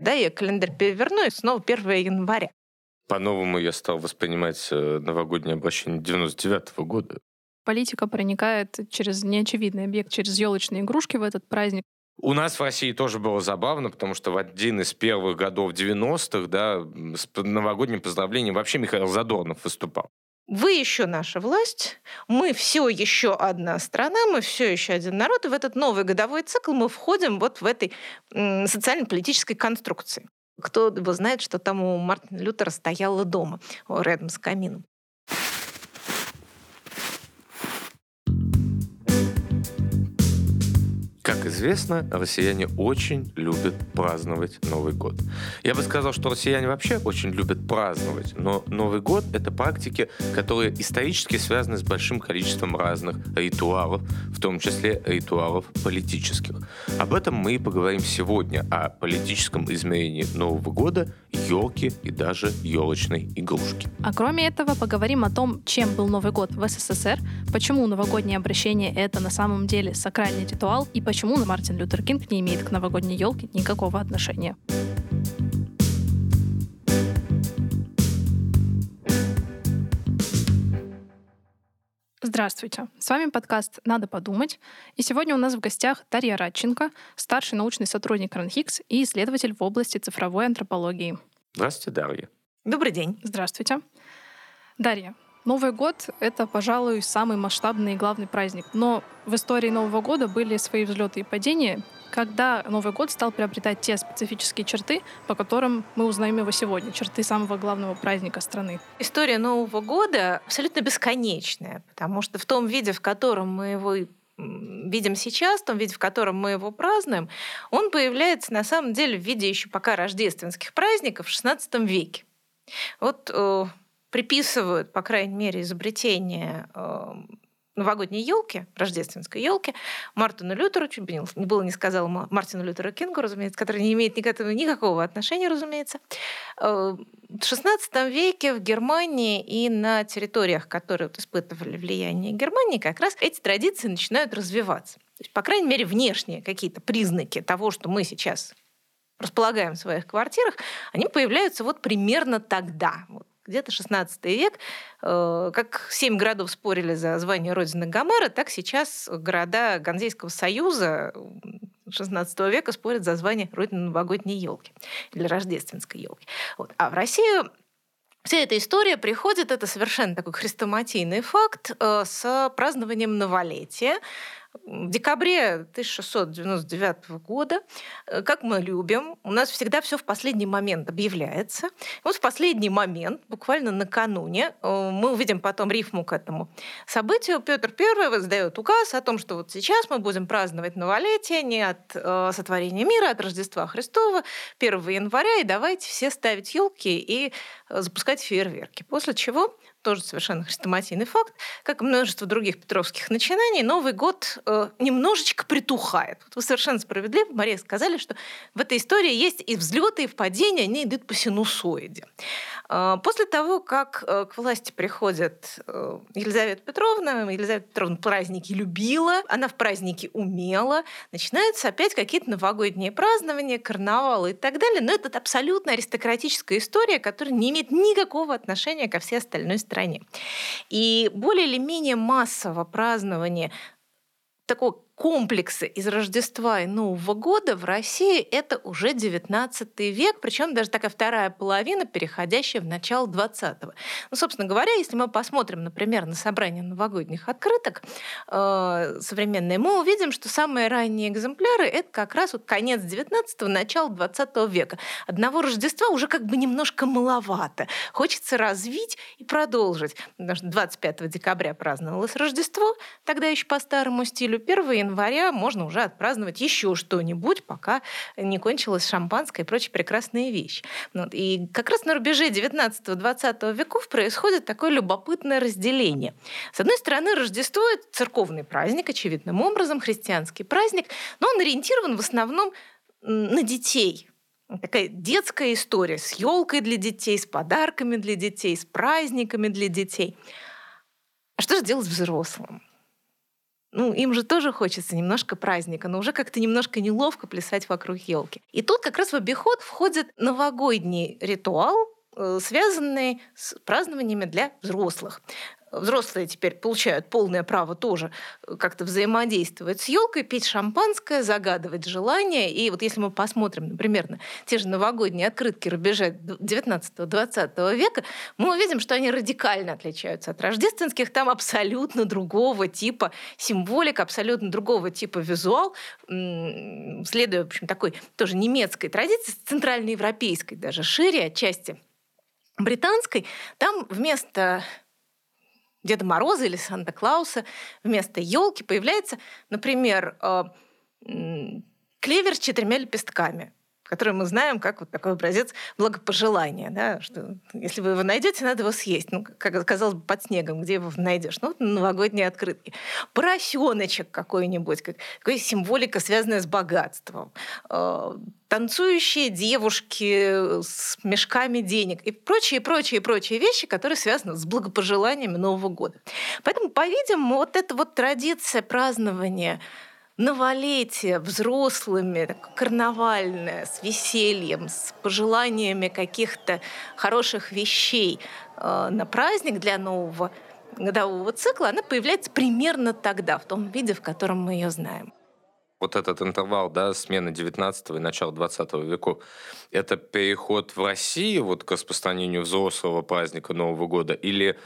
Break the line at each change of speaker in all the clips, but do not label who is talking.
Да, я календарь переверну, и снова 1 января.
По-новому я стал воспринимать э, новогоднее обращение 99 -го года.
Политика проникает через неочевидный объект, через елочные игрушки в этот праздник.
У нас в России тоже было забавно, потому что в один из первых годов 90-х, да, с новогодним поздравлением вообще Михаил Задорнов выступал.
Вы еще наша власть, мы все еще одна страна, мы все еще один народ, и в этот новый годовой цикл мы входим вот в этой социально-политической конструкции. Кто его знает, что там у Мартина Лютера стояло дома рядом с камином.
Как известно, россияне очень любят праздновать Новый год. Я бы сказал, что россияне вообще очень любят праздновать, но Новый год — это практики, которые исторически связаны с большим количеством разных ритуалов, в том числе ритуалов политических. Об этом мы и поговорим сегодня, о политическом измерении Нового года, елки и даже елочной игрушки.
А кроме этого, поговорим о том, чем был Новый год в СССР, почему новогоднее обращение — это на самом деле сакральный ритуал и почему почему Мартин Лютер Кинг не имеет к новогодней елке никакого отношения. Здравствуйте! С вами подкаст «Надо подумать». И сегодня у нас в гостях Дарья Радченко, старший научный сотрудник РАНХИКС и исследователь в области цифровой антропологии.
Здравствуйте, Дарья.
Добрый день.
Здравствуйте. Дарья, Новый год — это, пожалуй, самый масштабный и главный праздник. Но в истории Нового года были свои взлеты и падения, когда Новый год стал приобретать те специфические черты, по которым мы узнаем его сегодня, черты самого главного праздника страны.
История Нового года абсолютно бесконечная, потому что в том виде, в котором мы его видим сейчас, в том виде, в котором мы его празднуем, он появляется на самом деле в виде еще пока рождественских праздников в XVI веке. Вот э, приписывают, по крайней мере, изобретение эм, новогодней елки, рождественской елки, Мартину Лютеру, чуть не было не сказала Мартину Лютеру Кингу, разумеется, который не имеет никакого, никакого отношения, разумеется. Э, в XVI веке в Германии и на территориях, которые вот испытывали влияние Германии, как раз эти традиции начинают развиваться. То есть, по крайней мере, внешние какие-то признаки того, что мы сейчас располагаем в своих квартирах, они появляются вот примерно тогда. Вот где-то 16 век. Э, как семь городов спорили за звание Родины Гомера, так сейчас города Ганзейского союза 16 века спорят за звание Родины новогодней елки или рождественской елки. Вот. А в Россию Вся эта история приходит, это совершенно такой хрестоматийный факт, э, с празднованием новолетия, в декабре 1699 года, э, как мы любим, у нас всегда все в последний момент объявляется. Вот в последний момент, буквально накануне, э, мы увидим потом рифму к этому событию. Петр I издает указ о том, что вот сейчас мы будем праздновать новолетие не от э, сотворения мира, а от Рождества Христова 1 января, и давайте все ставить елки и запускать фейерверки. После чего тоже совершенно хрестоматийный факт, как и множество других петровских начинаний, Новый год э, немножечко притухает. Вот вы совершенно справедливо, Мария, сказали, что в этой истории есть и взлеты, и падения, они идут по синусоиде. Э, после того, как э, к власти приходит э, Елизавета Петровна, Елизавета Петровна праздники любила, она в праздники умела, начинаются опять какие-то новогодние празднования, карнавалы и так далее, но это абсолютно аристократическая история, которая не имеет никакого отношения ко всей остальной стране. И более или менее массово празднование такого комплексы из Рождества и Нового года в России это уже 19 век, причем даже такая вторая половина, переходящая в начало 20-го. Ну, собственно говоря, если мы посмотрим, например, на собрание новогодних открыток э, современные, мы увидим, что самые ранние экземпляры это как раз вот конец 19-го, начало 20 века. Одного Рождества уже как бы немножко маловато. Хочется развить и продолжить. Потому что 25 декабря праздновалось Рождество, тогда еще по старому стилю, 1 января можно уже отпраздновать еще что-нибудь, пока не кончилось шампанское и прочие прекрасные вещи. Вот. И как раз на рубеже 19-20 веков происходит такое любопытное разделение. С одной стороны, Рождество — это церковный праздник, очевидным образом, христианский праздник, но он ориентирован в основном на детей, такая детская история с елкой для детей, с подарками для детей, с праздниками для детей. А что же делать взрослым? Ну, им же тоже хочется немножко праздника, но уже как-то немножко неловко плясать вокруг елки. И тут как раз в обиход входит новогодний ритуал, э, связанный с празднованиями для взрослых взрослые теперь получают полное право тоже э, как-то взаимодействовать с елкой, пить шампанское, загадывать желания. И вот если мы посмотрим, например, на те же новогодние открытки рубежа 19-20 века, мы увидим, что они радикально отличаются от рождественских. Там абсолютно другого типа символик, абсолютно другого типа визуал, следуя, в общем, такой тоже немецкой традиции, центральноевропейской даже, шире отчасти британской, там вместо Деда Мороза или Санта-Клауса вместо елки появляется, например, э, клевер с четырьмя лепестками который мы знаем как вот такой образец благопожелания, да, что если вы его найдете, надо его съесть. Ну, как оказалось бы, под снегом, где его найдешь? Ну, вот новогодние открытки. Поросеночек какой-нибудь, как, какая символика, связанная с богатством. Э, танцующие девушки с мешками денег и прочие, прочие, прочие вещи, которые связаны с благопожеланиями Нового года. Поэтому, по-видимому, вот эта вот традиция празднования новолетие взрослыми, карнавальное, с весельем, с пожеланиями каких-то хороших вещей э, на праздник для нового годового цикла, она появляется примерно тогда, в том виде, в котором мы ее знаем.
Вот этот интервал, да, смены 19 и начала 20 веков, это переход в России вот к распространению взрослого праздника Нового года или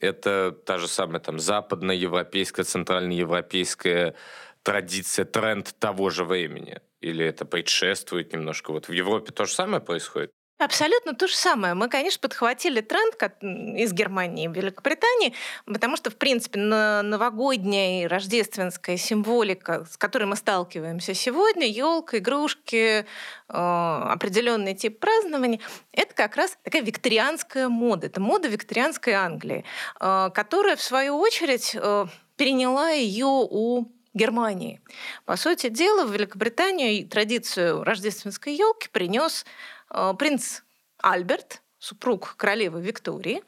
это та же самая там западноевропейская, центральноевропейская традиция, тренд того же времени? Или это предшествует немножко? Вот в Европе то же самое происходит?
Абсолютно то же самое. Мы, конечно, подхватили тренд из Германии и Великобритании, потому что, в принципе, новогодняя и рождественская символика, с которой мы сталкиваемся сегодня, елка, игрушки, э, определенный тип празднования, это как раз такая викторианская мода. Это мода викторианской Англии, э, которая, в свою очередь, э, переняла ее у Германии. По сути дела, в Великобританию традицию рождественской елки принес э, принц Альберт, супруг королевы Виктории.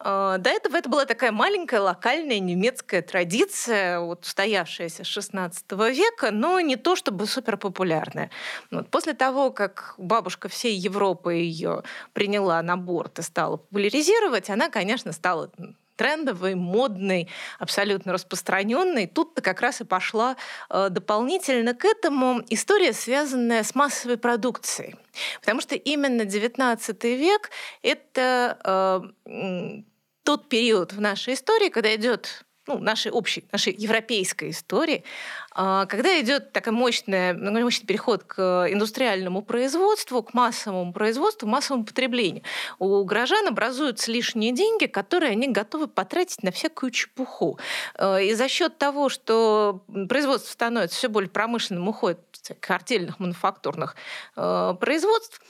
Э, до этого это была такая маленькая локальная немецкая традиция, вот, устоявшаяся с XVI века, но не то чтобы супер популярная. Вот, после того, как бабушка всей Европы ее приняла на борт и стала популяризировать, она, конечно, стала трендовый, модный, абсолютно распространенный. Тут-то как раз и пошла э, дополнительно к этому история, связанная с массовой продукцией. Потому что именно XIX век — это э, тот период в нашей истории, когда идет ну, нашей общей, нашей европейской истории, а, когда идет такой мощный, мощный переход к индустриальному производству, к массовому производству, массовому потреблению. У горожан образуются лишние деньги, которые они готовы потратить на всякую чепуху. А, и за счет того, что производство становится все более промышленным, уходит картельных мануфактурных а, производств,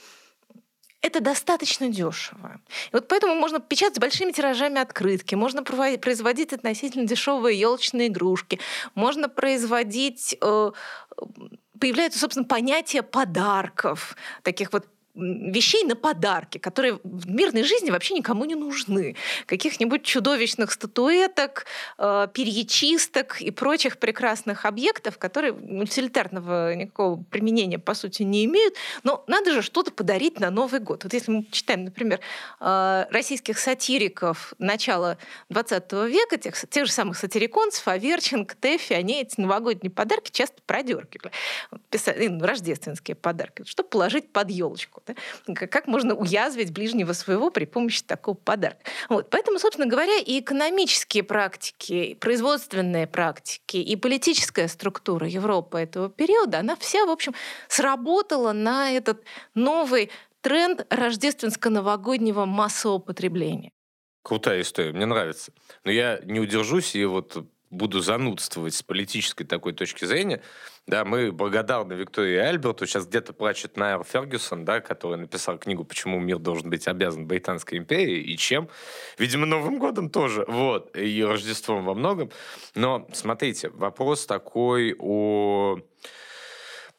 это достаточно дешево. И вот поэтому можно печатать большими тиражами открытки, можно производить относительно дешевые елочные игрушки, можно производить э, появляется, собственно, понятие подарков, таких вот вещей на подарки, которые в мирной жизни вообще никому не нужны. Каких-нибудь чудовищных статуэток, э, перьячисток и прочих прекрасных объектов, которые утилитарного никакого применения, по сути, не имеют. Но надо же что-то подарить на Новый год. Вот если мы читаем, например, э, российских сатириков начала 20 века, тех, тех же самых сатириконцев, Аверченко, Тэфи, они эти новогодние подарки часто продергивали. Ну, рождественские подарки, чтобы положить под елочку. Да? Как можно уязвить ближнего своего при помощи такого подарка? Вот. Поэтому, собственно говоря, и экономические практики, и производственные практики, и политическая структура Европы этого периода, она вся, в общем, сработала на этот новый тренд рождественско-новогоднего массового потребления.
Крутая история, мне нравится. Но я не удержусь и вот буду занудствовать с политической такой точки зрения. Да, мы благодарны Виктории Альберту. Сейчас где-то плачет Найр Фергюсон, да, который написал книгу «Почему мир должен быть обязан Британской империи» и чем. Видимо, Новым годом тоже. Вот. И Рождеством во многом. Но смотрите, вопрос такой о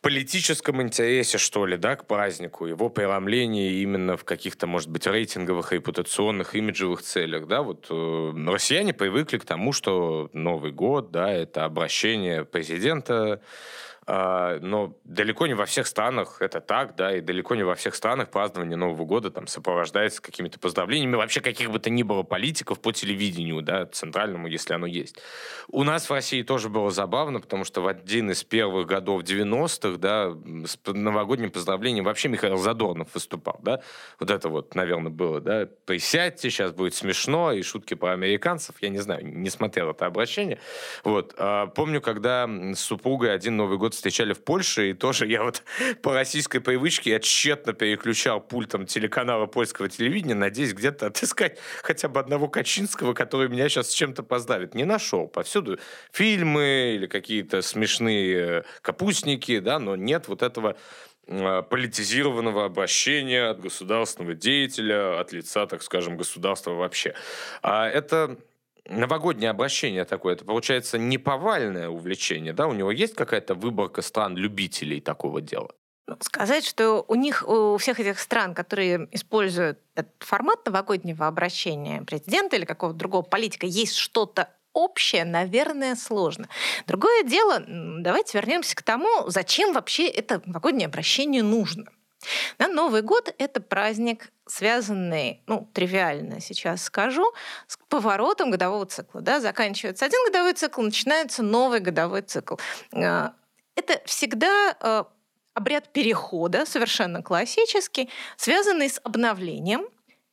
политическом интересе, что ли, да, к празднику, его преломлении именно в каких-то, может быть, рейтинговых, репутационных, имиджевых целях, да, вот э, россияне привыкли к тому, что Новый год, да, это обращение президента но далеко не во всех странах это так, да, и далеко не во всех странах празднование Нового года там сопровождается какими-то поздравлениями вообще каких бы то ни было политиков по телевидению, да, центральному, если оно есть. У нас в России тоже было забавно, потому что в один из первых годов 90-х, да, с новогодним поздравлением вообще Михаил Задорнов выступал, да, вот это вот, наверное, было, да, присядьте, сейчас будет смешно, и шутки про американцев, я не знаю, не смотрел это обращение, вот. А помню, когда с супругой один Новый год встречали в Польше, и тоже я вот по российской привычке я тщетно переключал пультом телеканала польского телевидения, надеясь где-то отыскать хотя бы одного Качинского, который меня сейчас с чем-то поздравит. Не нашел. Повсюду фильмы или какие-то смешные капустники, да, но нет вот этого а, политизированного обращения от государственного деятеля, от лица, так скажем, государства вообще. А это новогоднее обращение такое, это получается не повальное увлечение, да? У него есть какая-то выборка стран-любителей такого дела?
Ну, сказать, что у них, у всех этих стран, которые используют этот формат новогоднего обращения президента или какого-то другого политика, есть что-то общее, наверное, сложно. Другое дело, давайте вернемся к тому, зачем вообще это новогоднее обращение нужно. Да, Новый год — это праздник, связанный, ну, тривиально сейчас скажу, с поворотом годового цикла. Да? Заканчивается один годовой цикл, начинается новый годовой цикл. А, это всегда а, обряд перехода, совершенно классический, связанный с обновлением,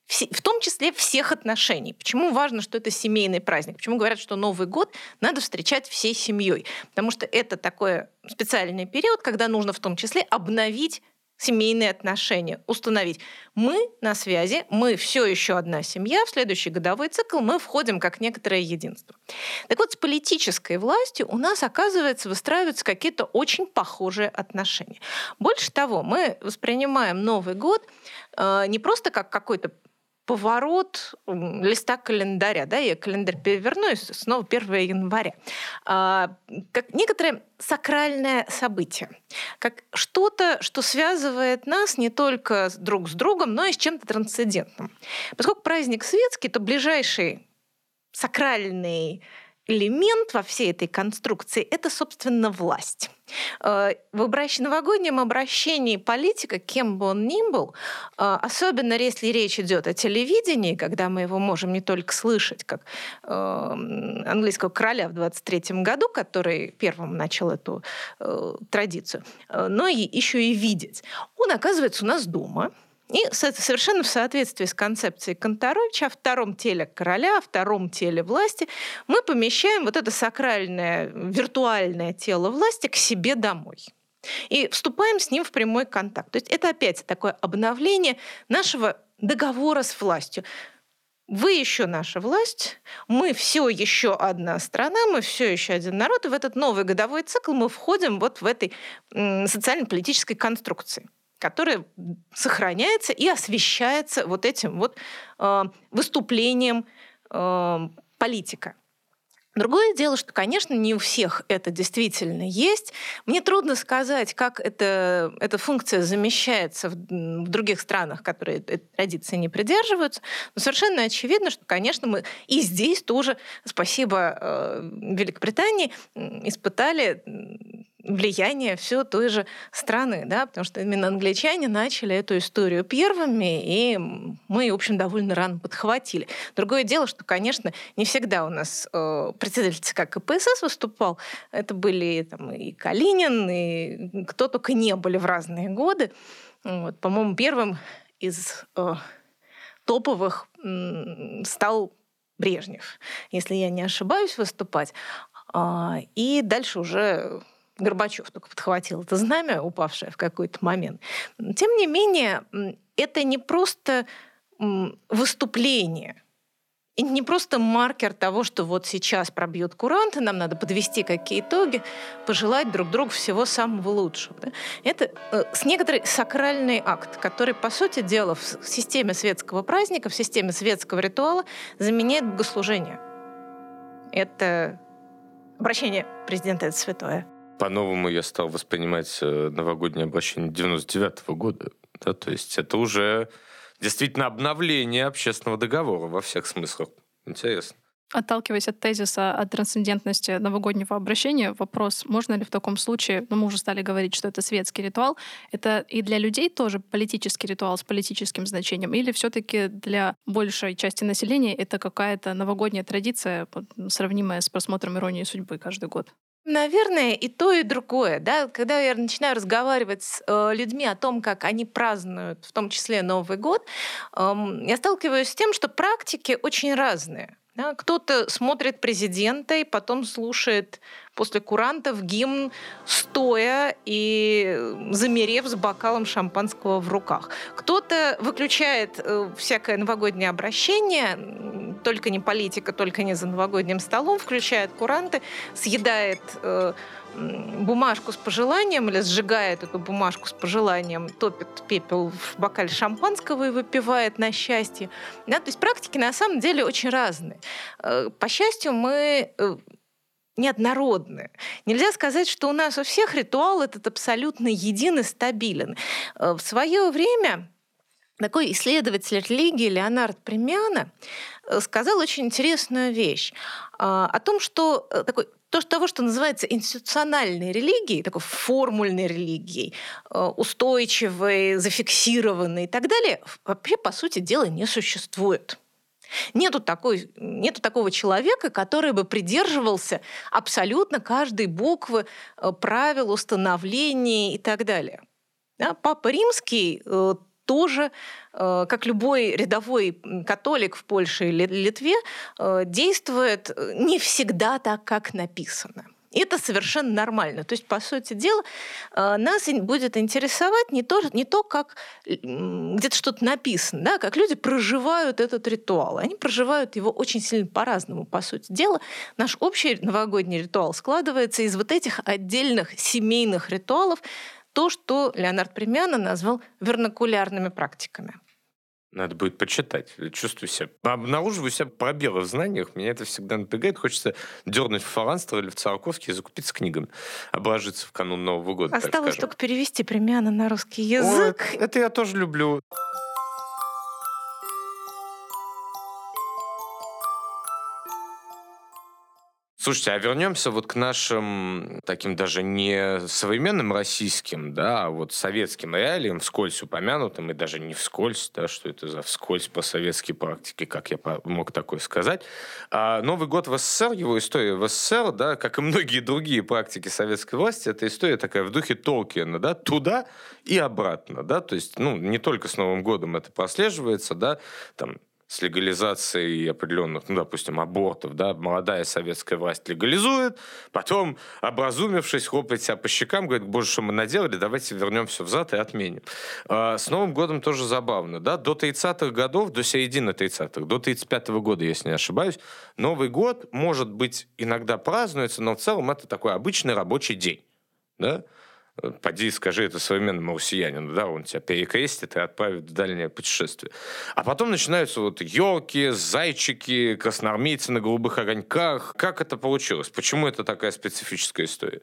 в том числе всех отношений. Почему важно, что это семейный праздник? Почему говорят, что Новый год надо встречать всей семьей? Потому что это такой специальный период, когда нужно в том числе обновить семейные отношения, установить. Мы на связи, мы все еще одна семья, в следующий годовой цикл мы входим как некоторое единство. Так вот, с политической властью у нас, оказывается, выстраиваются какие-то очень похожие отношения. Больше того, мы воспринимаем Новый год э, не просто как какой-то поворот листа календаря, да, я календарь переверну, и снова 1 января, а, как некоторое сакральное событие, как что-то, что связывает нас не только друг с другом, но и с чем-то трансцендентным. Поскольку праздник светский, то ближайший сакральный элемент во всей этой конструкции — это, собственно, власть. Э, в новогоднем обращении политика, кем бы он ни был, э, особенно если речь идет о телевидении, когда мы его можем не только слышать, как э, английского короля в 23 году, который первым начал эту традицию, но еще и видеть. Он оказывается у нас дома, и совершенно в соответствии с концепцией Конторовича о втором теле короля, о втором теле власти, мы помещаем вот это сакральное, виртуальное тело власти к себе домой. И вступаем с ним в прямой контакт. То есть это опять такое обновление нашего договора с властью. Вы еще наша власть, мы все еще одна страна, мы все еще один народ, и в этот новый годовой цикл мы входим вот в этой социально-политической конструкции которая сохраняется и освещается вот этим вот э, выступлением э, политика. Другое дело, что, конечно, не у всех это действительно есть. Мне трудно сказать, как это, эта функция замещается в, в других странах, которые этой традиции не придерживаются. Но совершенно очевидно, что, конечно, мы и здесь тоже, спасибо э, Великобритании, испытали влияние все той же страны, да, потому что именно англичане начали эту историю первыми, и мы, в общем, довольно рано подхватили. Другое дело, что, конечно, не всегда у нас э, председатель ЦК КПСС выступал. Это были там, и Калинин, и кто только не были в разные годы. Вот, по-моему, первым из э, топовых э, стал Брежнев, если я не ошибаюсь, выступать. А, и дальше уже Горбачев только подхватил это знамя, упавшее в какой-то момент. Тем не менее, это не просто выступление, и не просто маркер того, что вот сейчас пробьют куранты, нам надо подвести какие итоги, пожелать друг другу всего самого лучшего. Да? Это э, с некоторый сакральный акт, который, по сути дела, в системе светского праздника, в системе светского ритуала заменяет богослужение. Это обращение президента — это святое.
По-новому я стал воспринимать э, новогоднее обращение 99 -го года. Да, то есть это уже действительно обновление общественного договора во всех смыслах. Интересно.
Отталкиваясь от тезиса о трансцендентности новогоднего обращения, вопрос, можно ли в таком случае, ну мы уже стали говорить, что это светский ритуал, это и для людей тоже политический ритуал с политическим значением, или все таки для большей части населения это какая-то новогодняя традиция, сравнимая с просмотром «Иронии судьбы» каждый год?
Наверное, и то, и другое. Да? Когда я начинаю разговаривать с э, людьми о том, как они празднуют, в том числе Новый год, э, я сталкиваюсь с тем, что практики очень разные. Да, кто-то смотрит президента и потом слушает после курантов гимн стоя и замерев с бокалом шампанского в руках. Кто-то выключает э, всякое новогоднее обращение, только не политика, только не за новогодним столом, включает куранты, съедает э, бумажку с пожеланием или сжигает эту бумажку с пожеланием, топит пепел в бокале шампанского и выпивает на счастье. Да, то есть практики на самом деле очень разные. Э, по счастью, мы э, неоднородны. Нельзя сказать, что у нас у всех ритуал этот абсолютно един и стабилен. Э, в свое время такой исследователь религии Леонард Премиана сказал очень интересную вещь о том, что такой то, что того, что называется институциональной религией, такой формульной религией, э, устойчивой, зафиксированной и так далее, вообще, по сути дела, не существует. Нету, такой, нету такого человека, который бы придерживался абсолютно каждой буквы э, правил, установлений и так далее. Да? Папа Римский э, тоже, э, как любой рядовой католик в Польше или Литве, э, действует э, не всегда так, как написано. Это совершенно нормально. То есть, по сути дела, нас будет интересовать не то, не то как где-то что-то написано, да, как люди проживают этот ритуал. Они проживают его очень сильно по-разному, по сути дела. Наш общий новогодний ритуал складывается из вот этих отдельных семейных ритуалов, то, что Леонард Премиано назвал вернокулярными практиками.
Надо будет почитать. Чувствую себя. Обнаруживаю себя пробелы в знаниях. Меня это всегда напрягает. Хочется дернуть в Фаланстер или в Циолковский и закупиться книгами. Обложиться в канун Нового года.
Осталось только перевести Премиано на русский язык.
Ой, это я тоже люблю. Слушайте, а вернемся вот к нашим таким даже не современным российским, да, а вот советским реалиям, вскользь упомянутым, и даже не вскользь, да, что это за вскользь по советской практике, как я мог такое сказать. А Новый год в СССР, его история в СССР, да, как и многие другие практики советской власти, это история такая в духе Толкина, да, туда и обратно, да, то есть, ну, не только с Новым годом это прослеживается, да, там, с легализацией определенных, ну, допустим, абортов, да, молодая советская власть легализует, потом, образумившись, хлопает себя по щекам, говорит, боже, что мы наделали, давайте вернем все взад и отменим. А с Новым годом тоже забавно, да, до 30-х годов, до середины 30-х, до 35-го года, если не ошибаюсь, Новый год, может быть, иногда празднуется, но в целом это такой обычный рабочий день, да, Поди скажи это современному россиянину, да, он тебя перекрестит и отправит в дальнее путешествие. А потом начинаются вот елки, зайчики, красноармейцы на голубых огоньках. Как это получилось? Почему это такая специфическая история?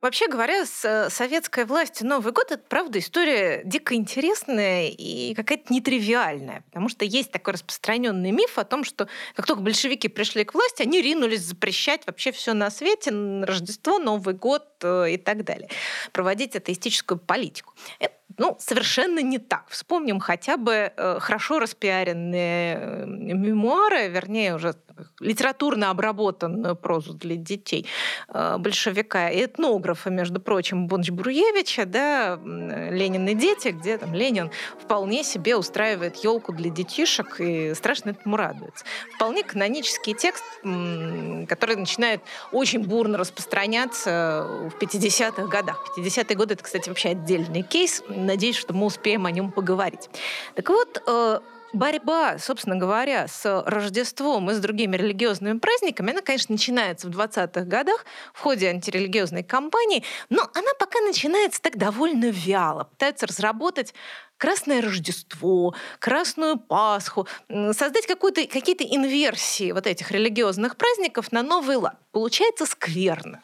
Вообще говоря, с э, советской властью Новый год — это, правда, история дико интересная и какая-то нетривиальная, потому что есть такой распространенный миф о том, что как только большевики пришли к власти, они ринулись запрещать вообще все на свете, Рождество, Новый год э, и так далее, проводить атеистическую политику. Это ну, совершенно не так. Вспомним хотя бы э, хорошо распиаренные мемуары, вернее, уже литературно обработанную прозу для детей э, большевика и этнографа, между прочим, Бонч-Бруевича, да, «Ленин и дети», где там Ленин вполне себе устраивает елку для детишек и страшно этому радуется. Вполне канонический текст, который начинает очень бурно распространяться в 50-х годах. 50-е годы — это, кстати, вообще отдельный кейс. Надеюсь, что мы успеем о нем поговорить. Так вот, э, борьба, собственно говоря, с Рождеством и с другими религиозными праздниками, она, конечно, начинается в 20-х годах в ходе антирелигиозной кампании, но она пока начинается так довольно вяло. Пытаются разработать Красное Рождество, Красную Пасху, создать какие-то инверсии вот этих религиозных праздников на новый лад. Получается скверно,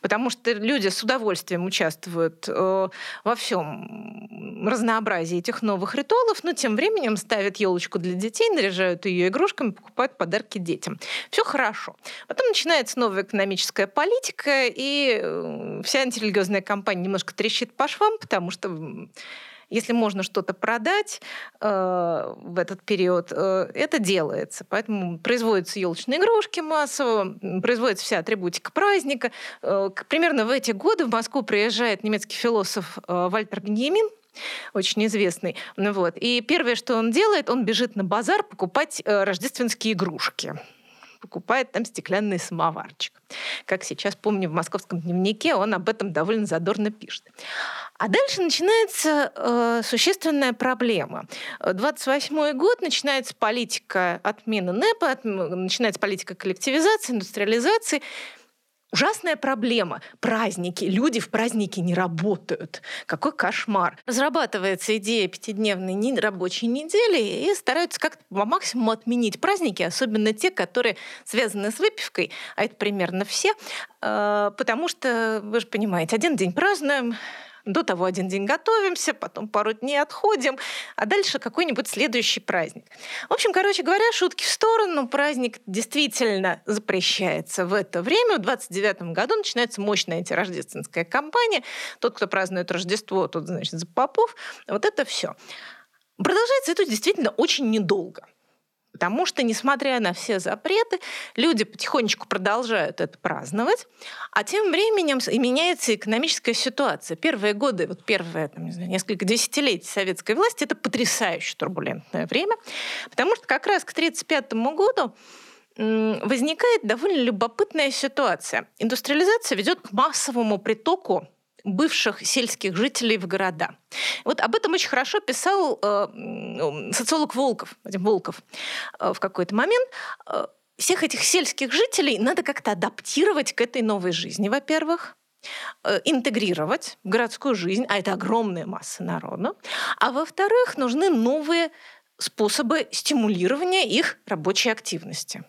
потому что люди с удовольствием участвуют э, во всем разнообразии этих новых ритуалов, но тем временем ставят елочку для детей, наряжают ее игрушками, покупают подарки детям. Все хорошо. Потом начинается новая экономическая политика, и э, вся антирелигиозная кампания немножко трещит по швам, потому что если можно что-то продать э, в этот период, э, это делается. Поэтому производятся елочные игрушки массово, производится вся атрибутика праздника. Э, примерно в эти годы в Москву приезжает немецкий философ э, Вальтер Беньямин, очень известный. Ну, вот. И первое, что он делает, он бежит на базар покупать э, рождественские игрушки покупает там стеклянный самоварчик. Как сейчас помню в московском дневнике, он об этом довольно задорно пишет. А дальше начинается э, существенная проблема. 28 год начинается политика отмены НЭПа, от, начинается политика коллективизации, индустриализации. Ужасная проблема. Праздники. Люди в праздники не работают. Какой кошмар. Разрабатывается идея пятидневной рабочей недели и стараются как-то по максимуму отменить праздники, особенно те, которые связаны с выпивкой, а это примерно все, э, потому что, вы же понимаете, один день празднуем, до того один день готовимся, потом пару дней отходим, а дальше какой-нибудь следующий праздник. В общем, короче говоря, шутки в сторону. Праздник действительно запрещается в это время. В 29 году начинается мощная антирождественская кампания. Тот, кто празднует Рождество, тот, значит, за попов. Вот это все. Продолжается это действительно очень недолго. Потому что, несмотря на все запреты, люди потихонечку продолжают это праздновать, а тем временем и меняется экономическая ситуация. Первые годы, вот первые там, не знаю, несколько десятилетий советской власти, это потрясающе турбулентное время, потому что как раз к 1935 году возникает довольно любопытная ситуация. Индустриализация ведет к массовому притоку бывших сельских жителей в города. Вот об этом очень хорошо писал э, социолог Волков, Волков э, в какой-то момент. Э, всех этих сельских жителей надо как-то адаптировать к этой новой жизни, во-первых э, интегрировать в городскую жизнь, а это огромная масса народу. А во-вторых, нужны новые способы стимулирования их рабочей активности.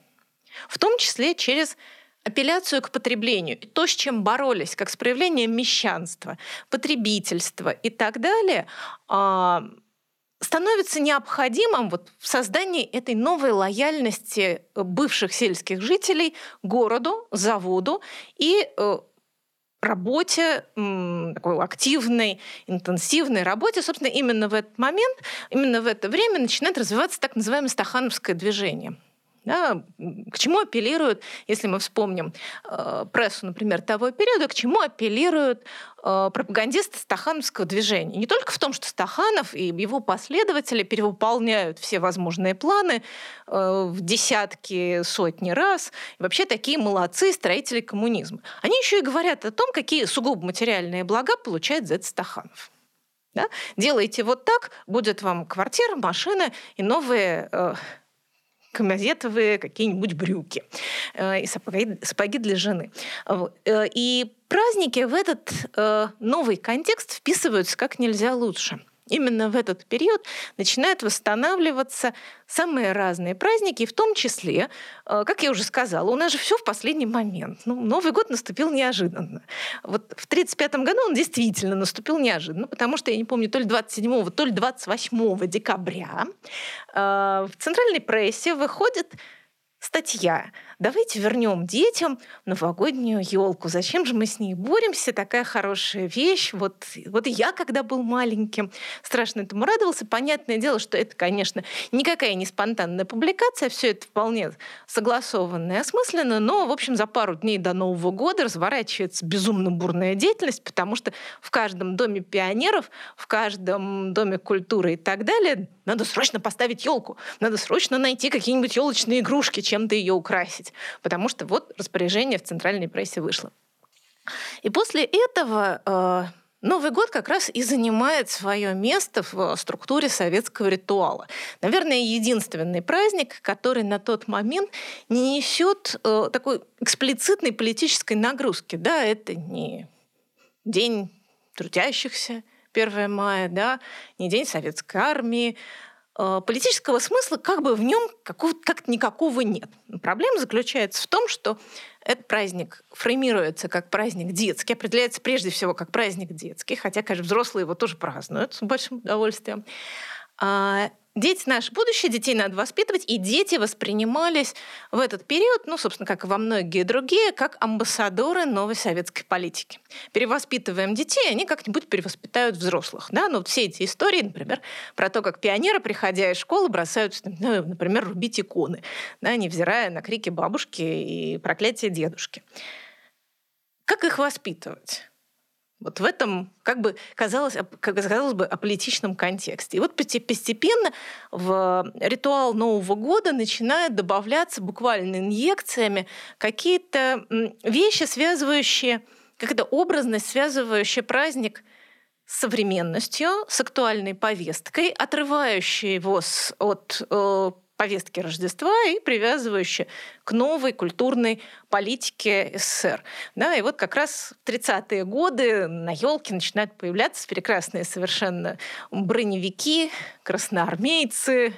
В том числе через апелляцию к потреблению, то, с чем боролись, как с проявлением мещанства, потребительства и так далее, а, становится необходимым вот в создании этой новой лояльности бывших сельских жителей городу, заводу и э, работе, такой активной, интенсивной работе, собственно, именно в этот момент, именно в это время начинает развиваться так называемое стахановское движение – да, к чему апеллируют, если мы вспомним э, прессу, например, того периода, к чему апеллируют э, пропагандисты стахановского движения? Не только в том, что Стаханов и его последователи перевыполняют все возможные планы э, в десятки, сотни раз, и вообще такие молодцы строители коммунизма. Они еще и говорят о том, какие сугубо материальные блага получает за Стаханов. Да? Делайте вот так, будет вам квартира, машина и новые э, комазетовые какие-нибудь брюки э, и сапоги, сапоги для жены. Э, и праздники в этот э, новый контекст вписываются как нельзя лучше именно в этот период начинают восстанавливаться самые разные праздники, в том числе, э, как я уже сказала, у нас же все в последний момент. Ну, Новый год наступил неожиданно. Вот в 1935 году он действительно наступил неожиданно, потому что, я не помню, то ли 27, то ли 28 декабря э, в центральной прессе выходит статья давайте вернем детям новогоднюю елку. Зачем же мы с ней боремся? Такая хорошая вещь. Вот, вот я, когда был маленьким, страшно этому радовался. Понятное дело, что это, конечно, никакая не спонтанная публикация, все это вполне согласованно и осмысленно, но, в общем, за пару дней до Нового года разворачивается безумно бурная деятельность, потому что в каждом доме пионеров, в каждом доме культуры и так далее надо срочно поставить елку, надо срочно найти какие-нибудь елочные игрушки, чем-то ее украсить потому что вот распоряжение в центральной прессе вышло. И после этого э, Новый год как раз и занимает свое место в структуре советского ритуала. Наверное, единственный праздник, который на тот момент не несет э, такой эксплицитной политической нагрузки. Да, это не день трудящихся, 1 мая, да, не день советской армии, Э, политического смысла как бы в нем как никакого нет. Проблема заключается в том, что этот праздник фреймируется как праздник детский, определяется прежде всего как праздник детский, хотя, конечно, взрослые его тоже празднуют с большим удовольствием. Дети — наше будущее, детей надо воспитывать, и дети воспринимались в этот период, ну, собственно, как и во многие другие, как амбассадоры новой советской политики. Перевоспитываем детей, они как-нибудь перевоспитают взрослых. Да? Ну, вот все эти истории, например, про то, как пионеры, приходя из школы, бросаются, ну, например, рубить иконы, да, невзирая на крики бабушки и проклятие дедушки. Как их воспитывать? Вот в этом, как бы казалось, как казалось бы, аполитичном контексте. И вот постепенно в ритуал Нового года начинают добавляться буквально инъекциями какие-то вещи, связывающие, какая-то образность, связывающая праздник с современностью, с актуальной повесткой, отрывающая его от э, повестки Рождества и привязывающие к новой культурной политике СССР. Да, и вот как раз в 30-е годы на елке начинают появляться прекрасные совершенно броневики, красноармейцы,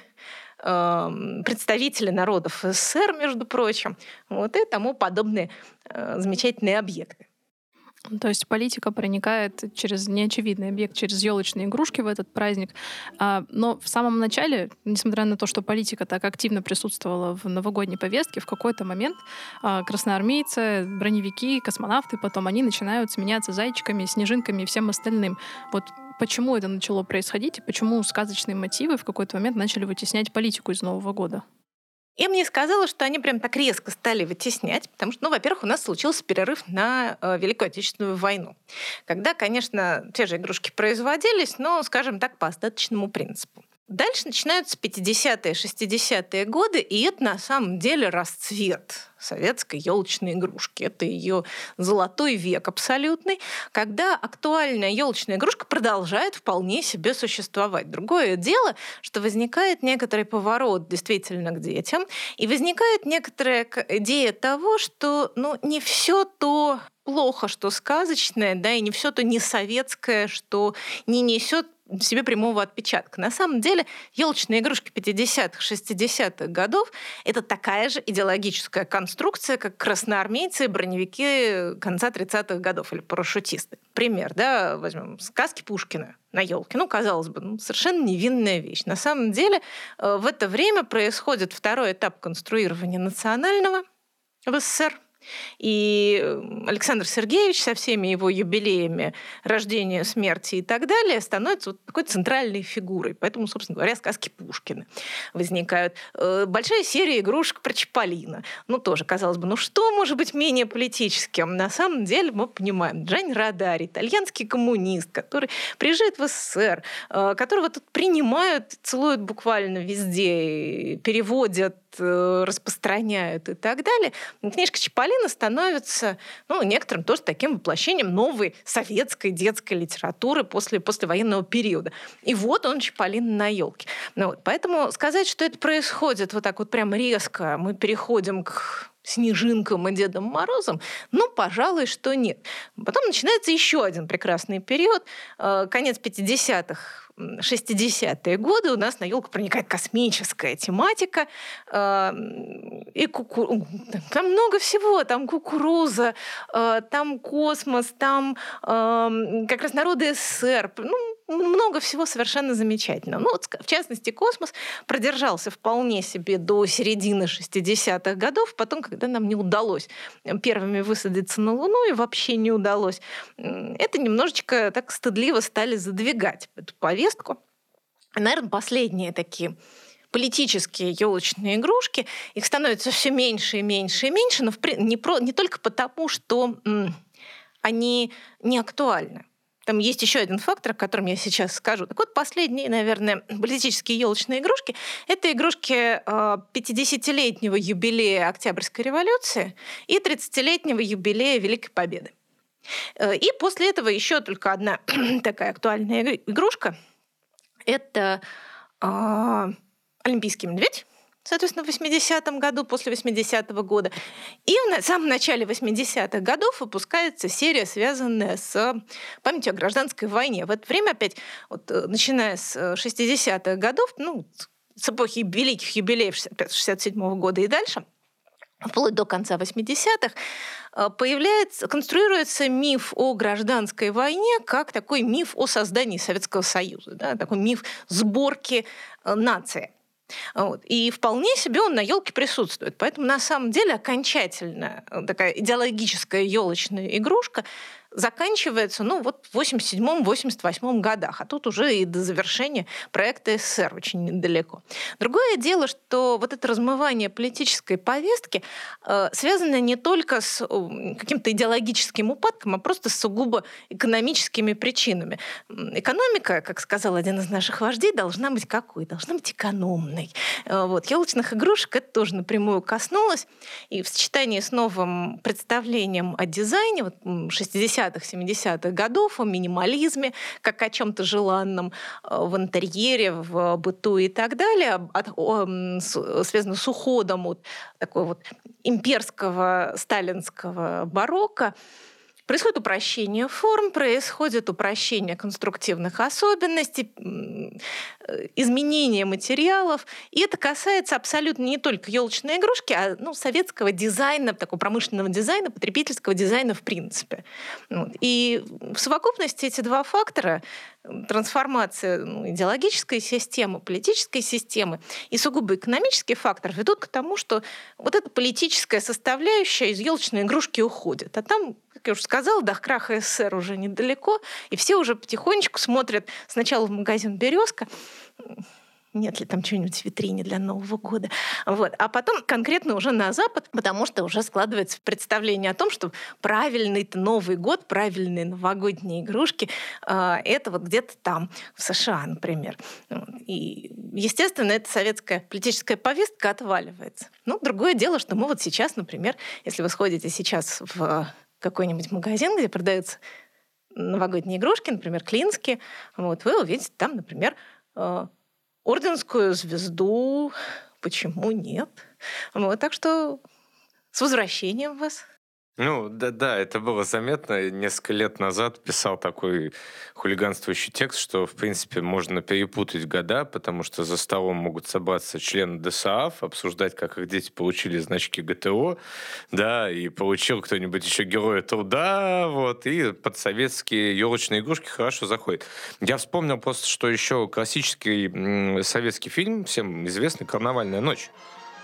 эм, представители народов СССР, между прочим, вот и тому подобные э, замечательные объекты.
То есть политика проникает через неочевидный объект, через елочные игрушки в этот праздник. А, но в самом начале, несмотря на то, что политика так активно присутствовала в новогодней повестке, в какой-то момент а, красноармейцы, броневики, космонавты, потом они начинают сменяться зайчиками, снежинками и всем остальным. Вот почему это начало происходить и почему сказочные мотивы в какой-то момент начали вытеснять политику из Нового года?
Я мне сказала, что они прям так резко стали вытеснять, потому что, ну, во-первых, у нас случился перерыв на э, Великую Отечественную войну, когда, конечно, те же игрушки производились, но, скажем так, по остаточному принципу. Дальше начинаются 50-е, 60-е годы, и это на самом деле расцвет советской елочной игрушки. Это ее золотой век абсолютный, когда актуальная елочная игрушка продолжает вполне себе существовать. Другое дело, что возникает некоторый поворот действительно к детям, и возникает некоторая идея того, что ну, не все то плохо, что сказочное, да, и не все то не советское, что не несет себе прямого отпечатка. На самом деле елочные игрушки 50-х, 60-х годов — это такая же идеологическая конструкция, как красноармейцы и броневики конца 30-х годов или парашютисты. Пример, да, возьмем сказки Пушкина на елке. Ну, казалось бы, ну, совершенно невинная вещь. На самом деле э, в это время происходит второй этап конструирования национального в СССР — и Александр Сергеевич со всеми его юбилеями рождения, смерти и так далее становится вот такой центральной фигурой. Поэтому, собственно говоря, сказки Пушкина возникают. Э, большая серия игрушек про Чаполина. Ну, тоже, казалось бы, ну что может быть менее политическим? На самом деле мы понимаем. Джань Радари, итальянский коммунист, который приезжает в СССР, э, которого тут принимают, целуют буквально везде, переводят распространяют и так далее, книжка Чаполина становится ну, некоторым тоже таким воплощением новой советской детской литературы после, после военного периода. И вот он Чаполин на елке. Ну, вот, поэтому сказать, что это происходит вот так вот прям резко, мы переходим к Снежинкам и Дедом Морозом? Ну, пожалуй, что нет. Потом начинается еще один прекрасный период, э, конец 50-х, 60-е годы у нас на елку проникает космическая тематика. Э, и куку... Там много всего. Там кукуруза, э, там космос, там как раз народы СССР. Ну, много всего совершенно замечательного. Ну, вот, в частности, космос продержался вполне себе до середины 60-х годов. Потом, когда нам не удалось первыми высадиться на Луну, и вообще не удалось, это немножечко так стыдливо стали задвигать эту повестку. Наверное, последние такие политические елочные игрушки, их становится все меньше и меньше и меньше, но не, про, не только потому, что они не актуальны. Там есть еще один фактор, о котором я сейчас скажу. Так вот, последние, наверное, политические елочные игрушки — это игрушки 50-летнего а, юбилея Октябрьской революции и 30-летнего юбилея Великой Победы. И после этого еще только одна такая актуальная игрушка. Это э, Олимпийский медведь соответственно, в 80-м году, после 80-го года. И в самом начале 80-х годов выпускается серия, связанная с памятью о гражданской войне. В это время опять, вот, э, начиная с 60-х годов, ну, с эпохи великих юбилеев 65-67 года и дальше, вплоть до конца 80-х, э, появляется, конструируется миф о гражданской войне как такой миф о создании Советского Союза, да, такой миф сборки э, нации. Вот. И вполне себе он на елке присутствует. Поэтому на самом деле окончательная э, такая идеологическая елочная игрушка заканчивается, ну, вот в 87-88 годах, а тут уже и до завершения проекта СССР очень недалеко. Другое дело, что вот это размывание политической повестки э, связано не только с э, каким-то идеологическим упадком, а просто с сугубо экономическими причинами. Экономика, как сказал один из наших вождей, должна быть какой? Должна быть экономной. Э, вот. Елочных игрушек это тоже напрямую коснулось. И в сочетании с новым представлением о дизайне, вот 60 60-х, 70-х годов, о минимализме, как о чем-то желанном э, в интерьере, в быту и так далее, от, о, связано с уходом от такой вот имперского сталинского барокко. Происходит упрощение форм, происходит упрощение конструктивных особенностей, э, изменение материалов. И это касается абсолютно не только елочной игрушки, а ну, советского дизайна, такого промышленного дизайна, потребительского дизайна в принципе. Вот. И в совокупности эти два фактора трансформация ну, идеологической системы, политической системы и сугубо экономический фактор ведут к тому, что вот эта политическая составляющая из елочной игрушки уходит. А там, как я уже сказала, до краха СССР уже недалеко, и все уже потихонечку смотрят сначала в магазин «Березка», нет ли там чего-нибудь в витрине для Нового года. Вот. А потом конкретно уже на Запад, потому что уже складывается представление о том, что правильный Новый год, правильные новогодние игрушки э, это вот где-то там, в США, например. И, естественно, эта советская политическая повестка отваливается. Ну, другое дело, что мы вот сейчас, например, если вы сходите сейчас в какой-нибудь магазин, где продаются новогодние игрушки, например, клинские, вот, вы увидите там, например, э, орденскую звезду. Почему нет? Вот, так что с возвращением вас.
Ну, да, да, это было заметно. Несколько лет назад писал такой хулиганствующий текст, что, в принципе, можно перепутать года, потому что за столом могут собраться члены ДСАФ, обсуждать, как их дети получили значки ГТО, да, и получил кто-нибудь еще героя труда, вот, и под советские елочные игрушки хорошо заходит. Я вспомнил просто, что еще классический советский фильм, всем известный «Карнавальная ночь»,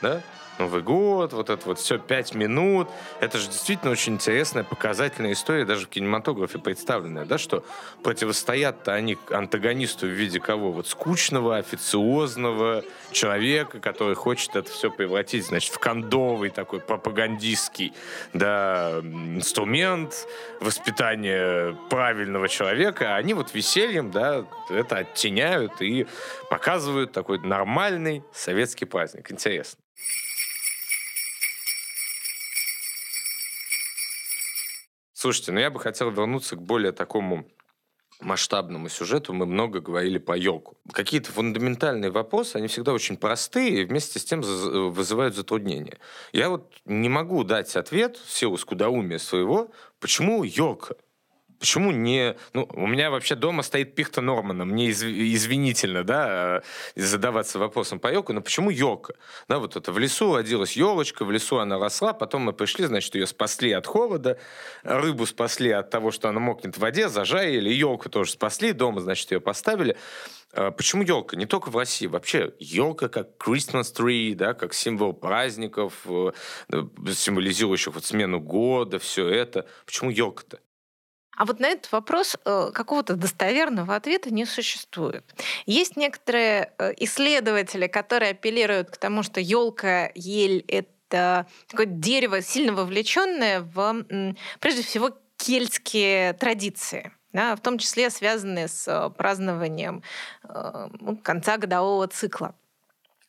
да, Новый год, вот это вот все, пять минут. Это же действительно очень интересная, показательная история, даже в кинематографе представленная, да, что противостоят-то они антагонисту в виде кого? Вот скучного, официозного человека, который хочет это все превратить, значит, в кондовый такой пропагандистский, да, инструмент воспитания правильного человека, а они вот весельем, да, это оттеняют и показывают такой нормальный советский праздник. Интересно. Слушайте, ну я бы хотел вернуться к более такому масштабному сюжету мы много говорили по елку. Какие-то фундаментальные вопросы, они всегда очень простые и вместе с тем вызывают затруднения. Я вот не могу дать ответ в силу скудоумия своего, почему елка? Почему не... Ну, у меня вообще дома стоит пихта Нормана. Мне изв... извинительно, да, э, задаваться вопросом по елку, но почему елка? Да, вот это в лесу родилась елочка, в лесу она росла, потом мы пришли, значит, ее спасли от холода, рыбу спасли от того, что она мокнет в воде, зажарили, елку тоже спасли, дома, значит, ее поставили. А почему елка? Не только в России. Вообще елка как Christmas tree, да, как символ праздников, э, символизирующих вот смену года, все это. Почему елка-то?
А вот на этот вопрос э, какого-то достоверного ответа не существует. Есть некоторые э, исследователи, которые апеллируют к тому, что елка, ель это такое дерево, сильно вовлеченное в, прежде всего, кельтские традиции. Да, в том числе связанные с э, празднованием ну, конца годового цикла.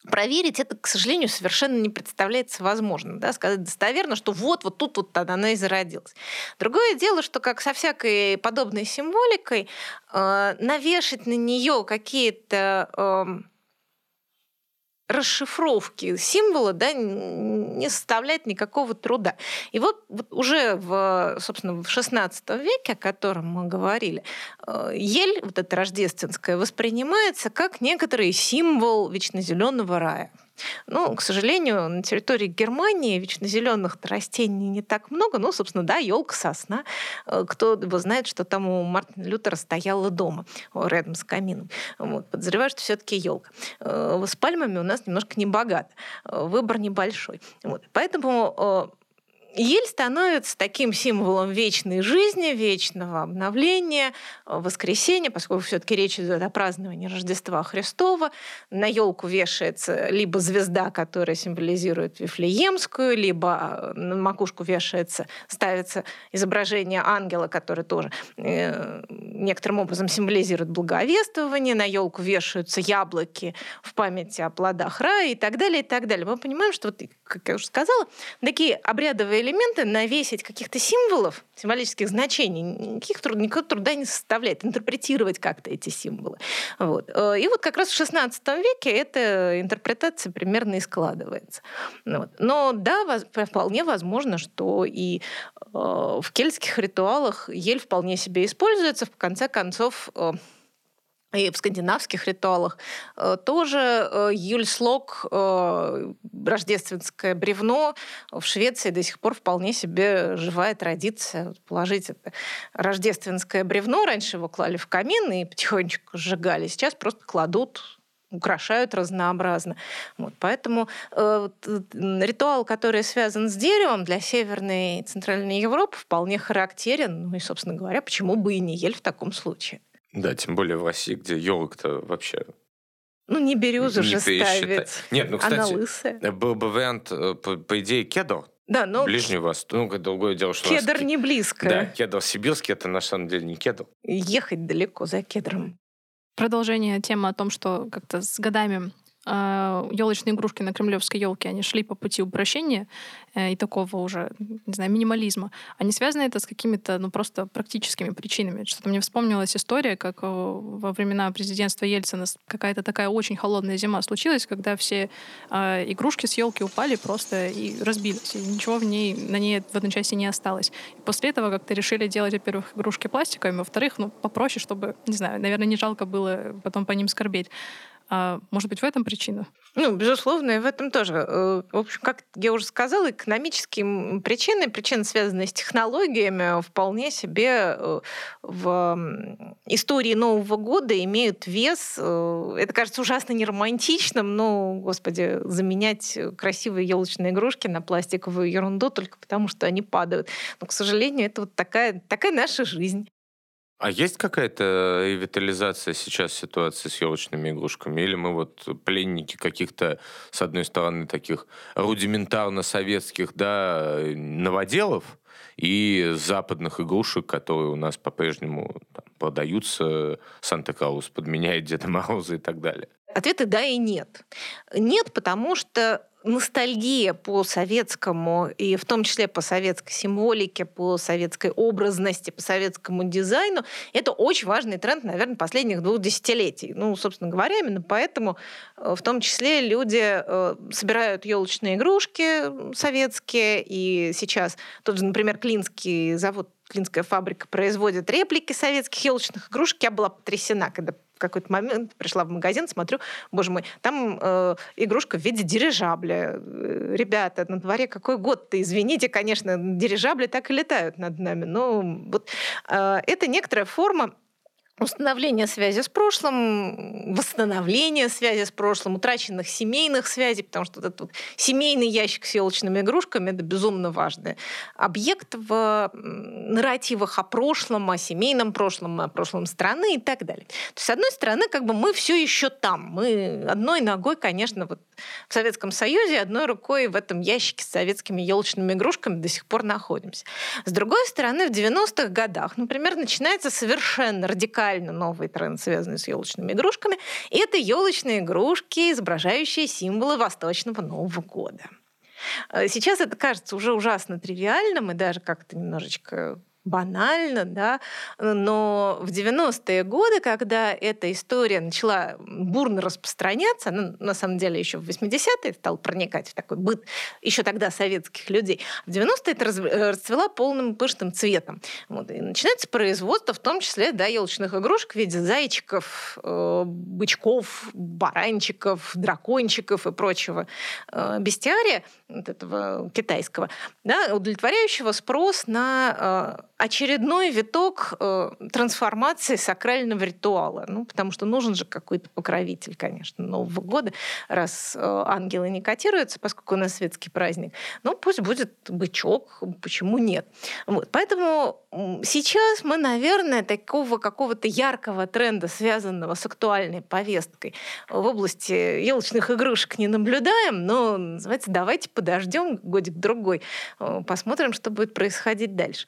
Проверить это, к сожалению, совершенно не представляется возможным. Да? Сказать достоверно, что вот, вот тут вот она и зародилась. Другое дело, что как со всякой подобной символикой, э, навешать на нее какие-то э, расшифровки символа да, не составляет никакого труда. И вот, уже в, собственно, в XVI веке, о котором мы говорили, э, ель, вот эта рождественская, воспринимается как некоторый символ вечно зеленого рая. Ну, к сожалению, на территории Германии вечно зеленых растений не так много. Ну, собственно, да, елка, сосна. Э, кто его знает, что там у Мартина Лютера стояла дома рядом с камином. Вот. Подозреваю, что все-таки елка. Э, с пальмами у нас немножко не богато. Э, выбор небольшой. Вот. Поэтому Ель становится таким символом вечной жизни, вечного обновления, э, воскресения, поскольку все-таки речь идет о праздновании Рождества Христова. На елку вешается либо звезда, которая символизирует Вифлеемскую, либо э, на макушку вешается, ставится изображение ангела, который тоже э, некоторым образом символизирует благовествование. На елку вешаются яблоки в память о плодах рая и так далее, и так далее. Мы понимаем, что, вот, как я уже сказала, такие обрядовые элементы навесить каких-то символов, символических значений, никаких труд, никакого труда не составляет, интерпретировать как-то эти символы. Вот. Э, и вот как раз в XVI веке эта интерпретация примерно и складывается. Вот. Но да, вполне возможно, что и э, в кельтских ритуалах ель вполне себе используется. В конце концов, э, и в скандинавских ритуалах э, тоже э, юльслог, э, рождественское бревно, в Швеции до сих пор вполне себе живая традиция положить это рождественское бревно. Раньше его клали в камин и потихонечку сжигали. Сейчас просто кладут украшают разнообразно. Вот, поэтому э, ритуал, который связан с деревом для Северной и Центральной Европы, вполне характерен. Ну и, собственно говоря, почему бы и не ель в таком случае.
Да, тем более в России, где елок-то вообще
ну, не березу не же ставить.
Нет, ну, кстати,
она лысая.
был бы вариант, э, по, по идее, кедр.
Да, но...
Ближний Восток. Ну, другое дело, что...
Кедр не близко.
Да, кедр сибирский, это на самом деле не кедр.
Ехать далеко за кедром.
Продолжение темы о том, что как-то с годами елочные а, игрушки на кремлевской елке, они шли по пути упрощения э, и такого уже, не знаю, минимализма. Они связаны это с какими-то, ну, просто практическими причинами. Что-то мне вспомнилась история, как э, во времена президентства Ельцина какая-то такая очень холодная зима случилась, когда все э, игрушки с елки упали просто и разбились. И ничего в ней, на ней в одной части не осталось. И после этого как-то решили делать, во-первых, игрушки пластиковыми, во-вторых, ну, попроще, чтобы, не знаю, наверное, не жалко было потом по ним скорбеть. А может быть, в этом причина?
Ну, безусловно, и в этом тоже. Э, в общем, как я уже сказала, экономические причины, причины, связанные с технологиями, вполне себе э, в истории Нового года имеют вес. Э, это кажется ужасно неромантичным, но, господи, заменять красивые елочные игрушки на пластиковую ерунду только потому, что они падают. Но, к сожалению, это вот такая, такая наша жизнь.
А есть какая-то ревитализация сейчас ситуации с елочными игрушками? Или мы вот пленники каких-то, с одной стороны, таких рудиментарно-советских да, новоделов и западных игрушек, которые у нас по-прежнему там, продаются, Санта-Клаус подменяет Деда Мороза и так далее?
Ответы да и нет. Нет, потому что ностальгия по советскому, и в том числе по советской символике, по советской образности, по советскому дизайну, это очень важный тренд, наверное, последних двух десятилетий. Ну, собственно говоря, именно поэтому э, в том числе люди э, собирают елочные игрушки советские, и сейчас тот же, например, Клинский завод Клинская фабрика производит реплики советских елочных игрушек. Я была потрясена, когда в какой-то момент пришла в магазин, смотрю, боже мой, там э, игрушка в виде дирижабля. Э, ребята, на дворе какой год-то, извините, конечно, дирижабли так и летают над нами. Но вот э, это некоторая форма установление связи с прошлым, восстановление связи с прошлым, утраченных семейных связей, потому что этот вот семейный ящик с елочными игрушками — это безумно важный объект в нарративах о прошлом, о семейном прошлом, о прошлом страны и так далее. То есть, с одной стороны, как бы мы все еще там. Мы одной ногой, конечно, вот в Советском Союзе, одной рукой в этом ящике с советскими елочными игрушками до сих пор находимся. С другой стороны, в 90-х годах, например, начинается совершенно радикальный радикально новый тренд, связанный с елочными игрушками. Это елочные игрушки, изображающие символы Восточного Нового года. Э, сейчас это кажется уже ужасно тривиальным и даже как-то немножечко банально, да, но в 90-е годы, когда эта история начала бурно распространяться, ну, на самом деле еще в 80-е стал проникать в такой быт еще тогда советских людей, в 90-е это э, расцвела полным пышным цветом. Вот, и начинается производство, в том числе, да, елочных игрушек в виде зайчиков, э, бычков, баранчиков, дракончиков и прочего э, бестиария вот этого китайского, да, удовлетворяющего спрос на э, очередной виток э, трансформации сакрального ритуала. Ну, потому что нужен же какой-то покровитель, конечно, Нового года, раз э, ангелы не котируются, поскольку у нас светский праздник. Ну, пусть будет бычок, почему нет? Вот. Поэтому сейчас мы, наверное, такого какого-то яркого тренда, связанного с актуальной повесткой в области елочных игрушек не наблюдаем, но, называется, давайте подождем годик-другой, э, посмотрим, что будет происходить дальше.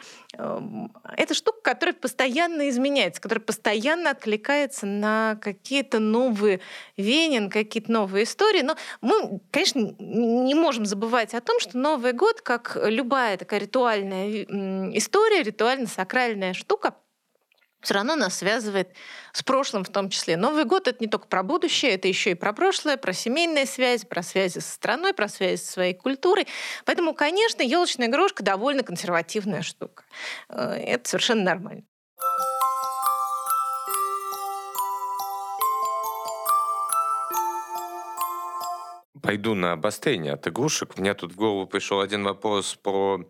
Это штука, которая постоянно изменяется, которая постоянно откликается на какие-то новые веяния, на какие-то новые истории. Но мы, конечно, не можем забывать о том, что Новый год, как любая такая ритуальная история, ритуально-сакральная штука, все равно нас связывает с прошлым в том числе. Новый год — это не только про будущее, это еще и про прошлое, про семейные связи, про связи со страной, про связи со своей культурой. Поэтому, конечно, елочная игрушка довольно консервативная штука. Э, это совершенно нормально.
Пойду на обострение от игрушек. Мне тут в голову пришел один вопрос про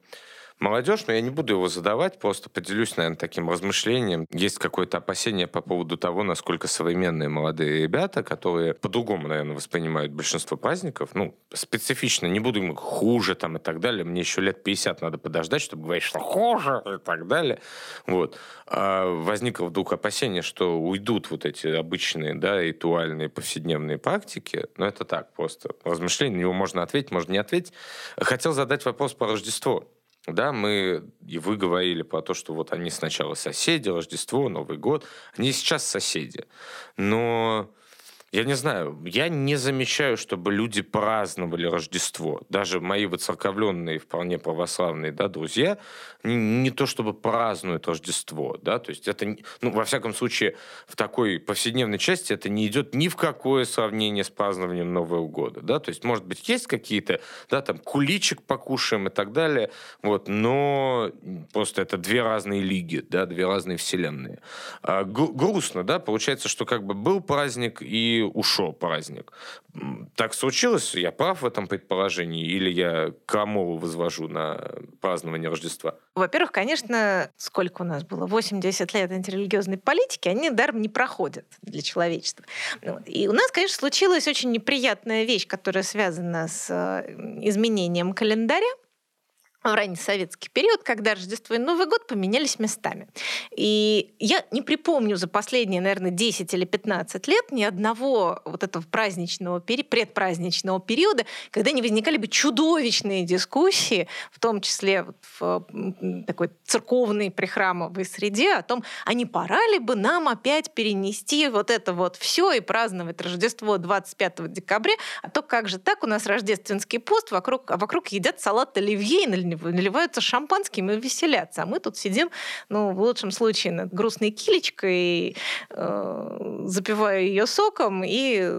молодежь, но я не буду его задавать, просто поделюсь, наверное, таким размышлением. Есть какое-то опасение по поводу того, насколько современные молодые ребята, которые по-другому, наверное, воспринимают большинство праздников, ну, специфично, не буду им хуже там и так далее, мне еще лет 50 надо подождать, чтобы говорить, что хуже и так далее. Вот. А возникло вдруг опасение, что уйдут вот эти обычные, да, ритуальные повседневные практики, но это так просто размышление, на него можно ответить, можно не ответить. Хотел задать вопрос по Рождеству. Да, мы, и вы говорили про то, что вот они сначала соседи, Рождество, Новый год, они сейчас соседи. Но я не знаю, я не замечаю, чтобы люди праздновали Рождество. Даже мои выцерковленные, вполне православные да, друзья не, не то чтобы празднуют Рождество. Да? То есть это, ну, во всяком случае, в такой повседневной части это не идет ни в какое сравнение с празднованием Нового года. Да? То есть, может быть, есть какие-то, да, там, куличик покушаем и так далее, вот, но просто это две разные лиги, да, две разные вселенные. А, грустно, да, получается, что как бы был праздник и ушел праздник. Так случилось? Я прав в этом предположении? Или я Крамолу возвожу на празднование Рождества?
Во-первых, конечно, сколько у нас было? 80 лет антирелигиозной политики, они даром не проходят для человечества. Вот. И у нас, конечно, случилась очень неприятная вещь, которая связана с э, изменением календаря в ранний советский период, когда Рождество и Новый год поменялись местами. И я не припомню за последние, наверное, 10 или 15 лет ни одного вот этого праздничного, предпраздничного периода, когда не возникали бы чудовищные дискуссии, в том числе в такой церковной прихрамовой среде, о том, а не пора ли бы нам опять перенести вот это вот все и праздновать Рождество 25 декабря, а то как же так, у нас рождественский пост, вокруг, а вокруг едят салат оливье и наливаются шампанским и веселятся. А мы тут сидим, ну, в лучшем случае, над грустной килечкой, э, запивая ее соком и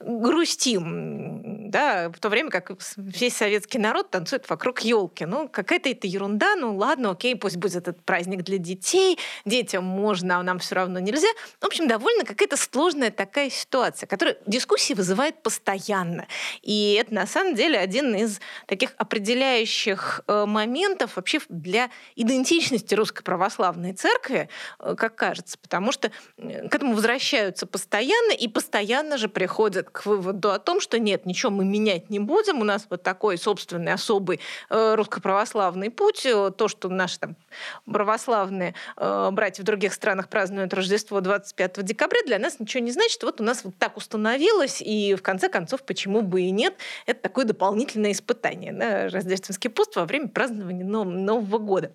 грустим, да, в то время как весь советский народ танцует вокруг елки. Ну, какая-то это ерунда, ну ладно, окей, пусть будет этот праздник для детей, детям можно, а нам все равно нельзя. В общем, довольно какая-то сложная такая ситуация, которая дискуссии вызывает постоянно. И это на самом деле один из таких определяющих ключевых э, моментов вообще для идентичности Русской Православной Церкви, э, как кажется, потому что к этому возвращаются постоянно и постоянно же приходят к выводу о том, что нет, ничего мы менять не будем, у нас вот такой собственный особый э, русско-православный путь, то, что наши там православные братья в других странах празднуют Рождество 25 декабря, для нас ничего не значит. Вот у нас вот так установилось, и в конце концов, почему бы и нет, это такое дополнительное испытание. Да? Рождественский пост во время празднования Нового года.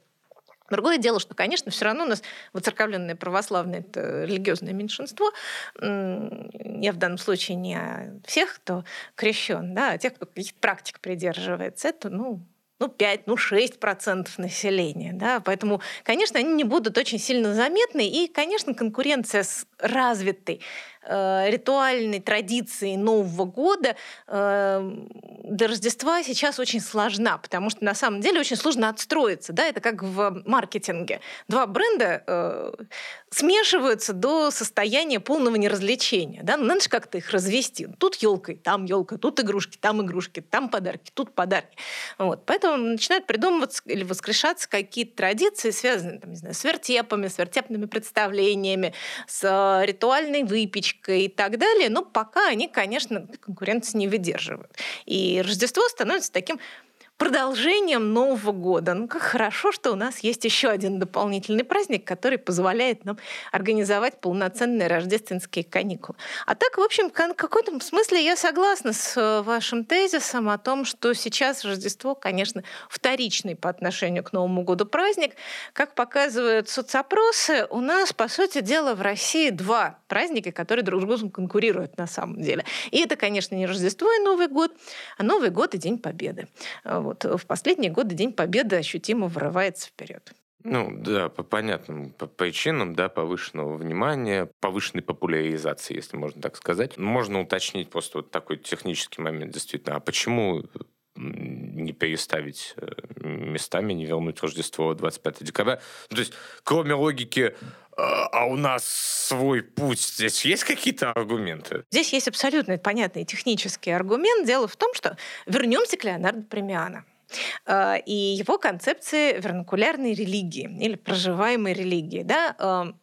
Другое дело, что, конечно, все равно у нас воцерковленное православное это религиозное меньшинство. Я в данном случае не всех, кто крещен, да, а тех, кто каких-то практик придерживается. Это, ну, ну, 5, ну, 6 процентов населения. Да? Поэтому, конечно, они не будут очень сильно заметны. И, конечно, конкуренция с развитой э, ритуальной традиции Нового года э, до Рождества сейчас очень сложна, потому что на самом деле очень сложно отстроиться. Да? Это как в маркетинге. Два бренда э, смешиваются до состояния полного неразличения. Да? Ну, надо же как-то их развести. Тут елка, там елка, тут игрушки, там игрушки, там подарки, тут подарки. Вот. Поэтому начинают придумываться или воскрешаться какие-то традиции, связанные там, не знаю, с вертепами, с вертепными представлениями, с э, ритуальной выпечкой и так далее. Но пока они, конечно, конкуренции не выдерживают. И Рождество становится таким продолжением Нового года. Ну, как хорошо, что у нас есть еще один дополнительный праздник, который позволяет нам организовать полноценные рождественские каникулы. А так, в общем, в каком-то смысле я согласна с э, вашим тезисом о том, что сейчас Рождество, конечно, вторичный по отношению к Новому году праздник. Как показывают соцопросы, у нас, по сути дела, в России два праздника, которые друг с другом конкурируют на самом деле. И это, конечно, не Рождество и Новый год, а Новый год и День Победы. Вот. В последние годы День Победы ощутимо вырывается вперед.
Ну да, по понятным по причинам, да, повышенного внимания, повышенной популяризации, если можно так сказать. Можно уточнить просто вот такой технический момент, действительно. А почему не переставить э, местами, не вернуть Рождество 25 декабря? Ну, то есть, кроме логики а, а у нас свой путь. Здесь есть какие-то аргументы?
Здесь есть абсолютно понятный технический аргумент. Дело в том, что вернемся к Леонардо Премиано а, и его концепции вернакулярной религии или проживаемой религии. Да?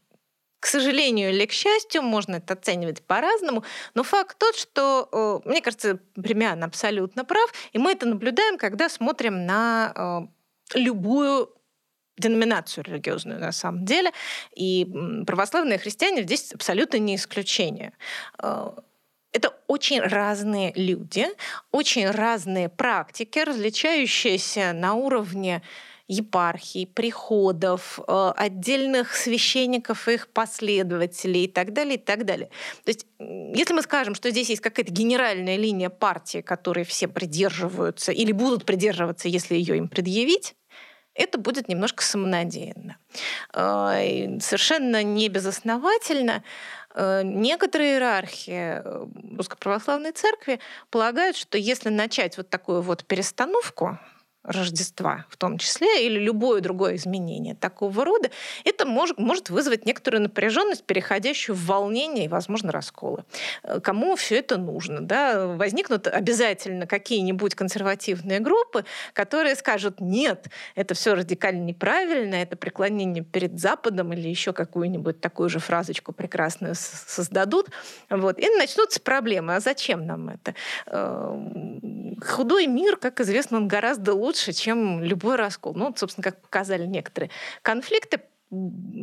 К сожалению или к счастью, можно это оценивать по-разному, но факт тот, что, мне кажется, Премиан абсолютно прав, и мы это наблюдаем, когда смотрим на любую деноминацию религиозную на самом деле. И православные христиане здесь абсолютно не исключение. Э, это очень разные люди, очень разные практики, различающиеся на уровне епархий, приходов, э, отдельных священников и их последователей и так далее, и так далее. То есть, если мы скажем, что здесь есть какая-то генеральная линия партии, которой все придерживаются или будут придерживаться, если ее им предъявить, это будет немножко самонадеянно. А, совершенно не безосновательно э, некоторые иерархии э, Русской Православной Церкви полагают, что если начать вот такую вот перестановку Рождества в том числе, или любое другое изменение такого рода, это может, может вызвать некоторую напряженность, переходящую в волнение и, возможно, расколы. Э, кому все это нужно? Да? Возникнут обязательно какие-нибудь консервативные группы, которые скажут, нет, это все радикально неправильно, это преклонение перед Западом или еще какую-нибудь такую же фразочку прекрасную создадут. Вот. И начнутся проблемы. А зачем нам это? Э, худой мир, как известно, он гораздо лучше лучше, чем любой раскол. Ну, собственно, как показали некоторые конфликты,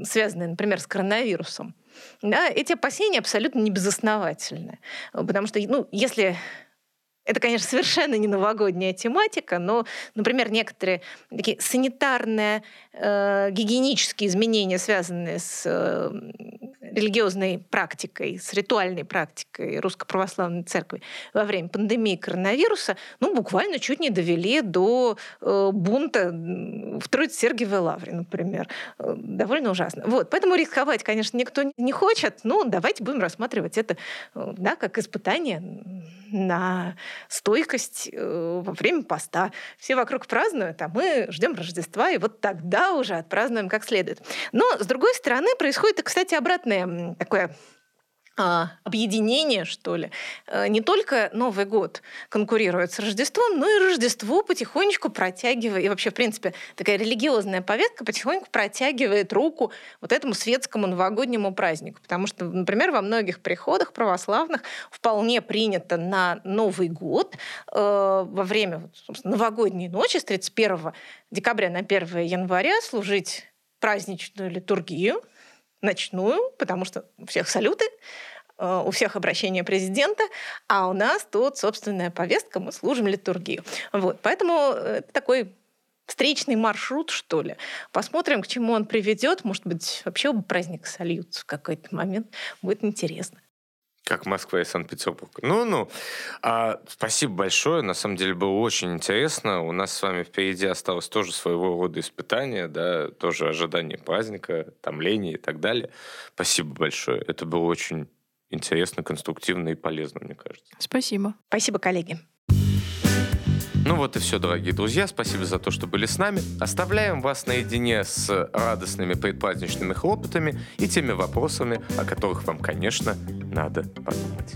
связанные, например, с коронавирусом, да, эти опасения абсолютно не безосновательны. Потому что, ну, если это, конечно, совершенно не новогодняя тематика, но, например, некоторые такие санитарные, э, гигиенические изменения, связанные с э, религиозной практикой, с ритуальной практикой Русской Православной Церкви во время пандемии коронавируса, ну, буквально чуть не довели до э, бунта в Троице-Сергиевой лавре, например. Э, довольно ужасно. Вот. Поэтому рисковать, конечно, никто не хочет, но давайте будем рассматривать это э, да, как испытание на стойкость во время поста. Все вокруг празднуют, а мы ждем Рождества, и вот тогда уже отпразднуем как следует. Но, с другой стороны, происходит, кстати, обратное такое а, объединение, что ли. Э, не только Новый год конкурирует с Рождеством, но и Рождество потихонечку протягивает, и вообще, в принципе, такая религиозная повестка потихоньку протягивает руку вот этому светскому новогоднему празднику. Потому что, например, во многих приходах православных вполне принято на Новый год э, во время новогодней ночи с 31 декабря на 1 января служить праздничную литургию, ночную, потому что у всех салюты, э, у всех обращения президента, а у нас тут собственная повестка, мы служим литургию. Вот. Поэтому это такой встречный маршрут, что ли. Посмотрим, к чему он приведет. Может быть, вообще оба праздника сольются в какой-то момент. Будет интересно.
Как Москва и Санкт-Петербург. Ну-ну. А, спасибо большое. На самом деле было очень интересно. У нас с вами впереди осталось тоже своего рода испытание, да, тоже ожидание праздника, томление и так далее. Спасибо большое. Это было очень интересно, конструктивно и полезно, мне кажется.
Спасибо.
Спасибо, коллеги.
Ну вот и все, дорогие друзья. Спасибо за то, что были с нами. Оставляем вас наедине с радостными предпраздничными хлопотами и теми вопросами, о которых вам, конечно, надо подумать.